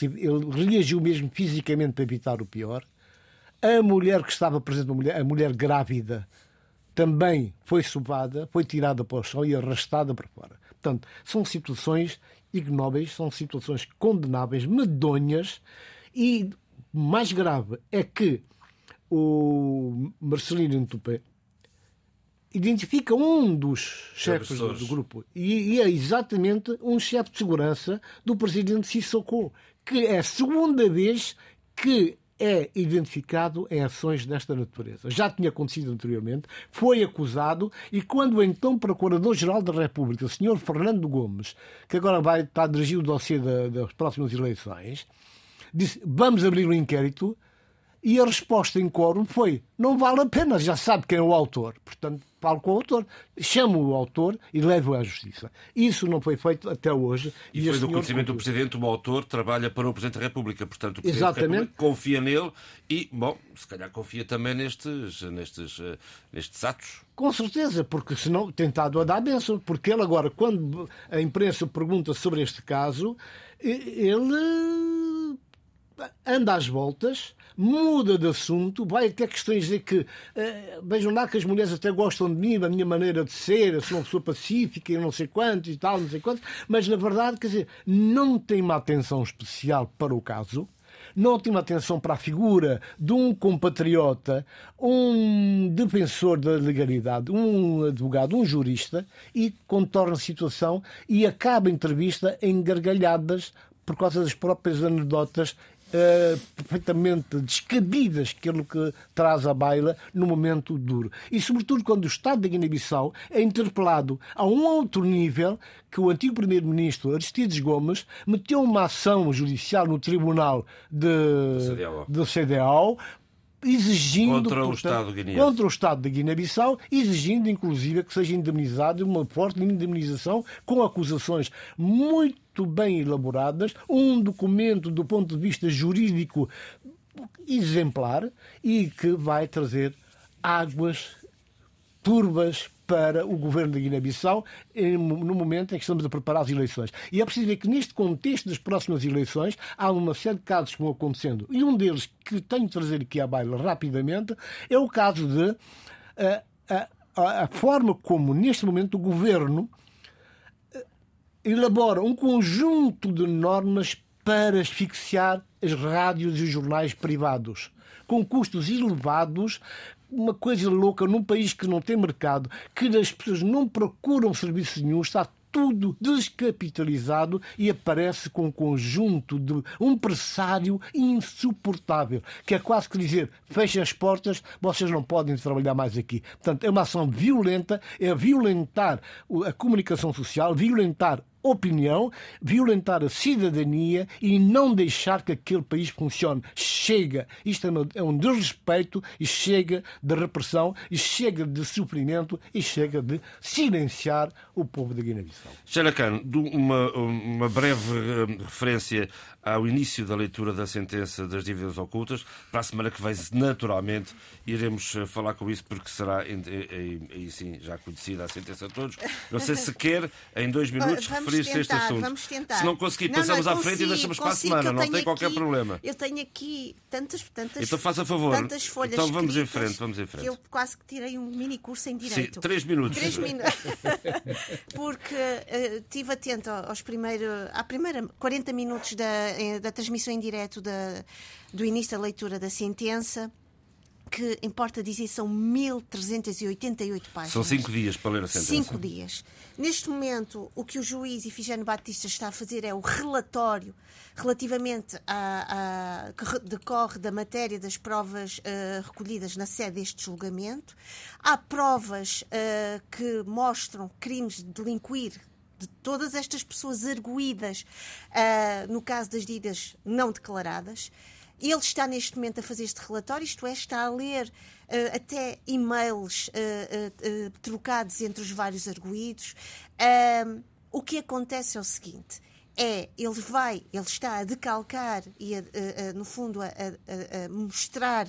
ele reagiu mesmo fisicamente para evitar o pior. A mulher que estava presente, a mulher, a mulher grávida, também foi sovada, foi tirada para o chão e arrastada para fora. Portanto, são situações ignóbeis, são situações condenáveis, medonhas e mais grave é que o Marcelino Tupé identifica um dos chefes do, do, grupo e, e, é exatamente um chefe de segurança do presidente Sissoko, que é a segunda vez que é identificado em ações desta natureza. Já tinha acontecido anteriormente, foi acusado e quando então Procurador-Geral da República, o Sr. Fernando Gomes, que agora vai estar a dirigir o dossiê das próximas eleições, disse: vamos abrir um inquérito. E a resposta em quórum foi: não vale a pena, já sabe quem é o autor. Portanto, falo com o autor, chamo o autor e levo-o à justiça. Isso não foi feito até hoje. E, e foi do conhecimento do Presidente, o autor trabalha para o Presidente da República, portanto o Presidente Exatamente. da República confia nele e, bom, se calhar confia também nestes, nestes, uh, nestes atos. Com certeza, porque senão tentado a dar benção, porque ele agora, quando a imprensa pergunta sobre este caso, ele anda às voltas muda de assunto, vai até questões de que uh, vejam lá que as mulheres até gostam de mim, da minha maneira de ser, eu sou uma pessoa pacífica, eu não sei quantos e tal, não sei quantos, mas na verdade, quer dizer, não tem uma atenção especial para o caso, não tem uma atenção para a figura de um compatriota, um defensor da legalidade, um advogado, um jurista, e contorna a situação e acaba a entrevista em gargalhadas por causa das próprias anedotas uh, perfeitamente descabidas que ele que traz à baila no momento duro. E, sobretudo, quando o Estado da Guiné-Bissau é interpelado a um outro nível que o antigo Primeiro-Ministro Aristides Gomes meteu uma ação judicial no Tribunal de, do CDAO exigindo contra o, Estado contra o Estado da Guiné-Bissau, exigindo inclusive que seja indemnizado uma forte indemnização com acusações muito bem elaboradas, um documento do ponto de vista jurídico exemplar e que vai trazer águas turbas para o governo da Guiné-Bissau no momento em que estamos a preparar as eleições. E é preciso ver que neste contexto das próximas eleições há uma série de casos que vão acontecendo. E um deles que tenho de trazer aqui à baila rapidamente é o caso de a, eh, a, a forma como neste momento o governo elabora um conjunto de normas para asfixiar as rádios e os jornais privados, com custos elevados uma coisa louca num país que não tem mercado, que as pessoas não procuram serviços nenhum, está tudo descapitalizado e aparece com um conjunto de um pressário insuportável, que é quase que dizer, fechem as portas, vocês não podem trabalhar mais aqui. Portanto, é uma ação violenta, é violentar a comunicação social, violentar opinião, violentar a cidadania e não deixar que aquele país funcione. Chega. Isto é um desrespeito e chega de repressão e chega de sofrimento e chega de silenciar o povo da Guiné-Bissau. Xanacan, uma, uma breve eh, referência ao início da leitura da sentença das dívidas ocultas. Para a semana que vem, naturalmente, iremos eh, falar com isso, porque será, aí sim, já conhecida a sentença a todos. Não sei se quer, em dois minutos, referir-se a este assunto. Vamos tentar. Se não conseguir, passamos não, à frente e deixamos para a semana. Não tem aqui, qualquer problema. Eu tenho aqui tantas, tantas, então faça favor. tantas folhas Então vamos em frente, vamos em frente. Eu quase que tirei um mini curso em Direito. Sim, três minutos. Três minutos. porque uh, estive atento aos primeiros, à primeira 40 minutos da, da transmissão em direto da, do início da leitura da sentença que importa dizer são 1388 páginas. São cinco dias para ler a sentença. Cinco dias. Neste momento, o que o juiz Ifigênio Batista está a fazer é o relatório relativamente a, a que decorre da matéria das provas uh, recolhidas na sede deste julgamento. Há provas uh, que mostram crimes de delinquir de todas estas pessoas arguídas uh, no caso das dívidas não declaradas. Ele está neste momento a fazer este relatório, isto é, está a ler uh, até e-mails uh, trocados entre os vários arguídos. o que acontece é o seguinte: é ele vai, ele está a decalcar e, a, no fundo, a, a, a mostrar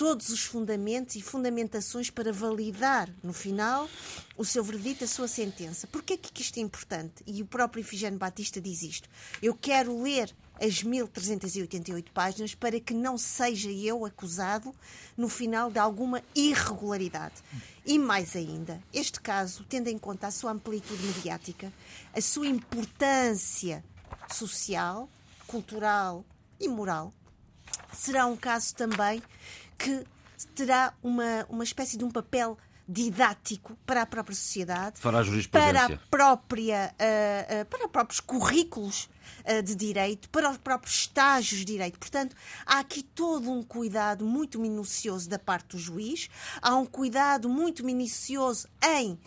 todos os fundamentos e fundamentações para validar, no final, o seu verdito, a sua sentença. Porquê que isto é importante? E o próprio Ifigênio Batista diz isto. Eu quero ler as 1388 páginas para que não seja eu acusado, no final, de alguma irregularidade. E mais ainda, este caso, tendo em conta a sua amplitude mediática, a sua importância social, cultural e moral, será um caso também que terá uma, uma espécie de um papel didático para a própria sociedade, para a própria, uh, uh, para próprios currículos de direito, para os próprios estágios de direito. Portanto, há aqui todo um cuidado muito minucioso da parte do juiz, há um cuidado muito minucioso em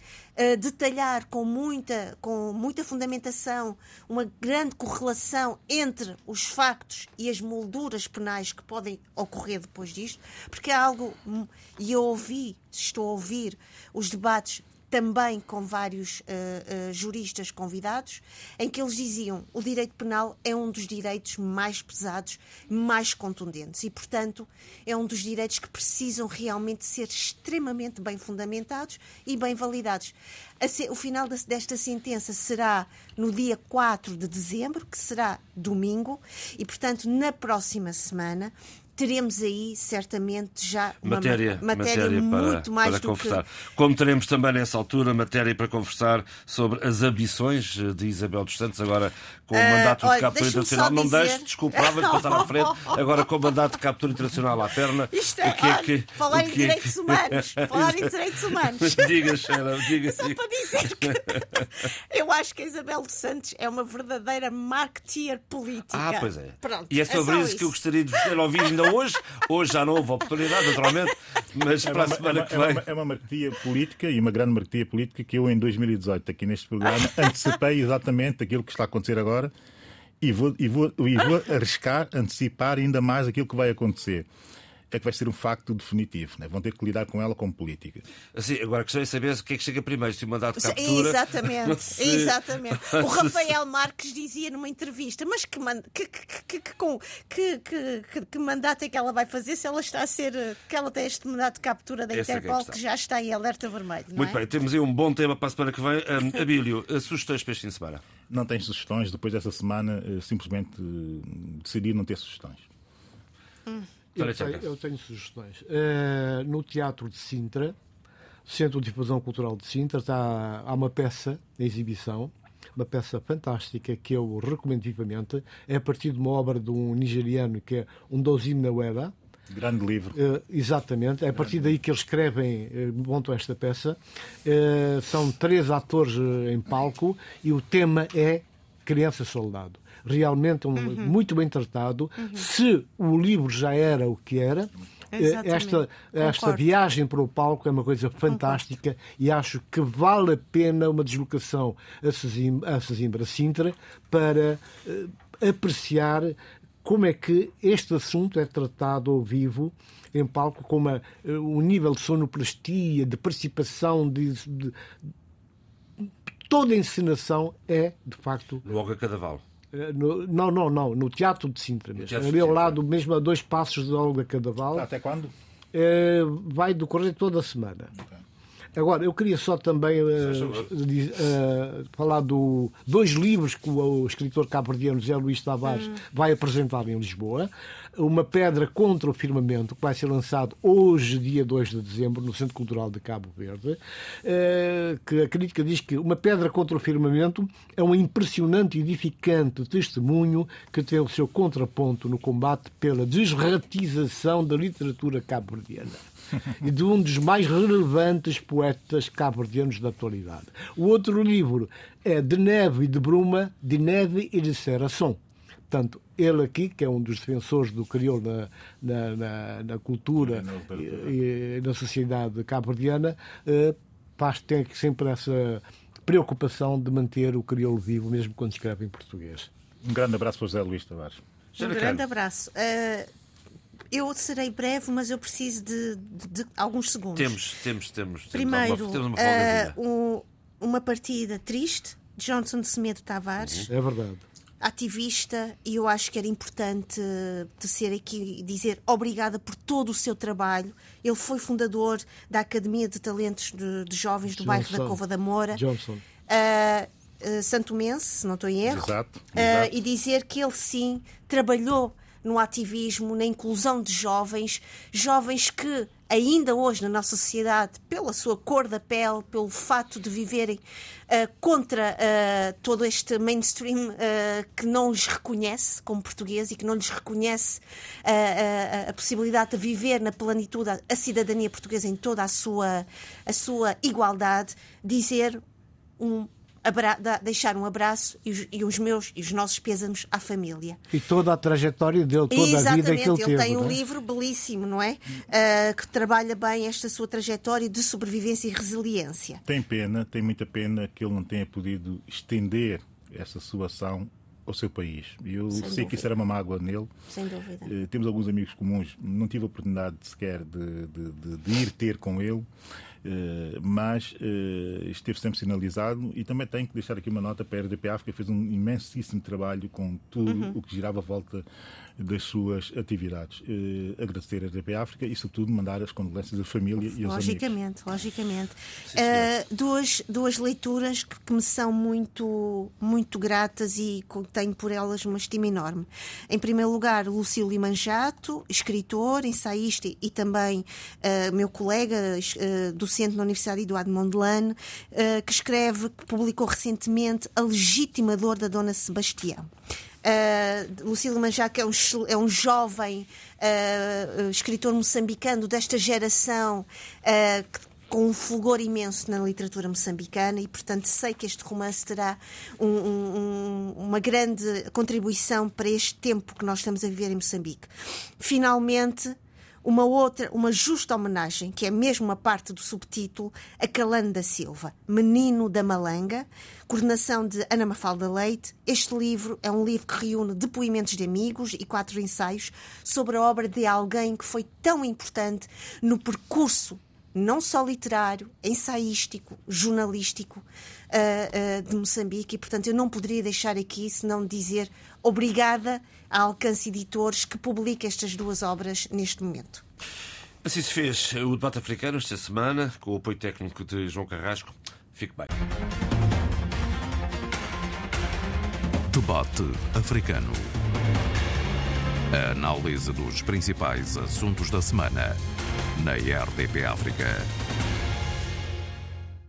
detalhar com muita, com muita fundamentação uma grande correlação entre os factos e as molduras penais que podem ocorrer depois disto, porque é algo, e eu ouvi, estou a ouvir os debates também com vários uh, uh, juristas convidados, em que eles diziam o direito penal é um dos direitos mais pesados, mais contundentes e, portanto, é um dos direitos que precisam realmente ser extremamente bem fundamentados e bem validados. O final desta sentença será no dia 4 de dezembro, que será domingo, e, portanto, na próxima semana teremos aí certamente já uma matéria, matéria, matéria muito para, mais para do conversar. que... Como teremos também nessa altura matéria para conversar sobre as ambições de Isabel dos Santos, agora com o uh, mandato olha, de captura internacional. Não dizer... deixe, desculpa, de passar à frente, agora com o mandato de captura internacional à perna. Isto é, o que é que, falar em é direitos humanos. falar em direitos humanos. diga, Sheila, diga Só para dizer que eu acho que a Isabel dos Santos é uma verdadeira marketeer política. Ah, pois é. Pronto, e é sobre é isso, isso que eu gostaria de ouvido ainda hoje. Hoje já não houve oportunidade, naturalmente, mas é para uma, a semana é uma, que vem. É uma, é uma marketia política e uma grande marketia política que eu, em 2018, aqui neste programa, antecipei exatamente aquilo que está a acontecer agora e vou, e vou, e vou arriscar, antecipar ainda mais aquilo que vai acontecer é que vai ser um facto definitivo. Né? Vão ter que lidar com ela como política. Assim, agora a questão é saber o que é que chega primeiro, se o mandato de captura... Exatamente, se... exatamente. O Rafael Marques dizia numa entrevista, mas que, man... que, que, que, que, que, mandato é que ela vai fazer se ela está a ser... que ela tem este mandato de captura da Essa é Interpol é que, já está em alerta vermelho, Muito é? bem, temos aí um bom tema para a semana que vem. Um, Abílio, sugestões para este fim de semana? Não tem sugestões. Depois dessa semana, eh, simplesmente eh, decidi não ter sugestões. Hum. Eu tenho, eu tenho, sugestões. Uh, no Teatro de Sintra, Centro de Difusão Cultural de Sintra, está, há uma peça em exibição, uma peça fantástica que eu recomendo vivamente. É a partir de uma obra de um nigeriano que é um Dozim Naweda, Grande livro. Uh, exatamente, é a partir daí que eles escrevem, uh, montam esta peça. Uh, são três atores em palco e o tema é Criança Soldado. Realmente um, uhum. muito bem tratado. Uhum. Se o livro já era o que era, esta, esta viagem para o palco é uma coisa fantástica Concordo. e acho que vale a pena uma deslocação a Sesimbra, a Sesimbra Sintra para uh, apreciar como é que este assunto é tratado ao vivo em palco, com uma, uh, um nível de sonoplastia, de participação, de, de, toda a encenação é, de facto... No Olga Cadaval. Eh, no, não, não, não, no Teatro de Sintra mesmo. Ali ao lado, mesmo a dois passos de Olga Cadaval. Até quando? É, vai decorrer toda a semana. Okay. Agora, eu queria só também uh, uh, falar de dois livros que o, o escritor cabo-verdiano José Luís Tavares hum. vai apresentar em Lisboa. Uma Pedra contra o Firmamento, que vai ser lançado hoje, dia 2 de dezembro, no Centro Cultural de Cabo Verde, uh, que a crítica diz que Uma Pedra contra o Firmamento é um impressionante e edificante testemunho que tem o seu contraponto no combate pela desratização da literatura cabo-verdiana e de um dos mais relevantes poetas cabo-verdianos da atualidade. O outro livro é De Neve e de Bruma, de Neve e de Seração. Portanto, ele aqui, que é um dos defensores do crioulo na, na, na, na cultura e, e, na sociedade cabo-verdiana, eh, tem sempre essa preocupação de manter o crioulo vivo, mesmo quando escreve em português. Um grande abraço para o José Luís Tavares. Um grande abraço. Uh eu serei breve, mas eu preciso de, de, de alguns segundos. Temos, temos, temos. Primeiro, temos uma, uh, um, uma partida triste de Johnson de Semedo Tavares. É verdade. Ativista, e eu acho que era importante de ser aqui e dizer obrigada por todo o seu trabalho. Ele foi fundador da Academia de Talentos de, de Jovens do Johnson. bairro da Cova da Moura. Johnson. Uh, uh, Santomense, se não estou em erro. Exato, exato. Uh, e dizer que ele sim trabalhou no ativismo, na inclusão de jovens, jovens que ainda hoje na nossa sociedade, pela sua cor da pele, pelo fato de viverem uh, contra uh, todo este mainstream uh, que não lhes reconhece como português e que não lhes reconhece a possibilidade de viver na plenitude a cidadania portuguesa em toda a sua, a sua igualdade, dizer um deixar um abraço e os, e os, meus e os nossos pêsames à família. E toda a trajetória dele, toda Exatamente, a vida que ele, ele teve. Ele tem um é? livro belíssimo, não é? Uh, que trabalha bem esta sua trajetória de sobrevivência e resiliência. Tem pena, tem muita pena que ele não tenha podido estender essa sua ação ao seu país. Eu Sem sei dúvida. que isso era uma mágoa nele. Sem dúvida. Uh, temos alguns amigos comuns, não tive a oportunidade sequer de, de, de, de ir ter com ele. Eh, mas uh, esteve sempre sinalizado e também tenho que deixar aqui uma nota para a RDP África, fez um imensíssimo trabalho com tudo uhum. o que girava à volta das suas atividades. Uh, agradecer a RDP África e, sobretudo, mandar as condolências à família e aos logicamente, amigos. Logicamente, uh, duas, duas leituras que, que, me são muito, muito gratas e tenho por elas uma estima enorme. Em primeiro lugar, Lucílio Limanjato, escritor, ensaísta e também uh, meu colega, docente na Universidade Eduardo Mondlane, que escreve, que publicou recentemente A Legítima Dor da Dona Sebastião. Uh, Lucílio Manjá, que é um, é um jovem uh, escritor moçambicano desta geração uh, que, com um fulgor imenso na literatura moçambicana e, portanto, sei que este romance terá um, um, uma grande contribuição para este tempo que nós estamos a viver em Moçambique. Finalmente, uma outra, uma justa homenagem, que é mesmo uma parte do subtítulo, a Calando da Silva, Menino da Malanga, coordenação de Ana Mafalda Leite. Este livro é um livro que reúne depoimentos de amigos e quatro ensaios sobre a obra de alguém que foi tão importante no percurso não só literário, ensaístico, jornalístico uh, uh, de Moçambique e, portanto, eu não poderia deixar aqui senão dizer obrigada a Alcance Editores que publica estas duas obras neste momento. Assim se fez o debate africano esta semana, com o apoio técnico de João Carrasco. Fique bem. Debate africano. A análise dos principais assuntos da semana na RDP África.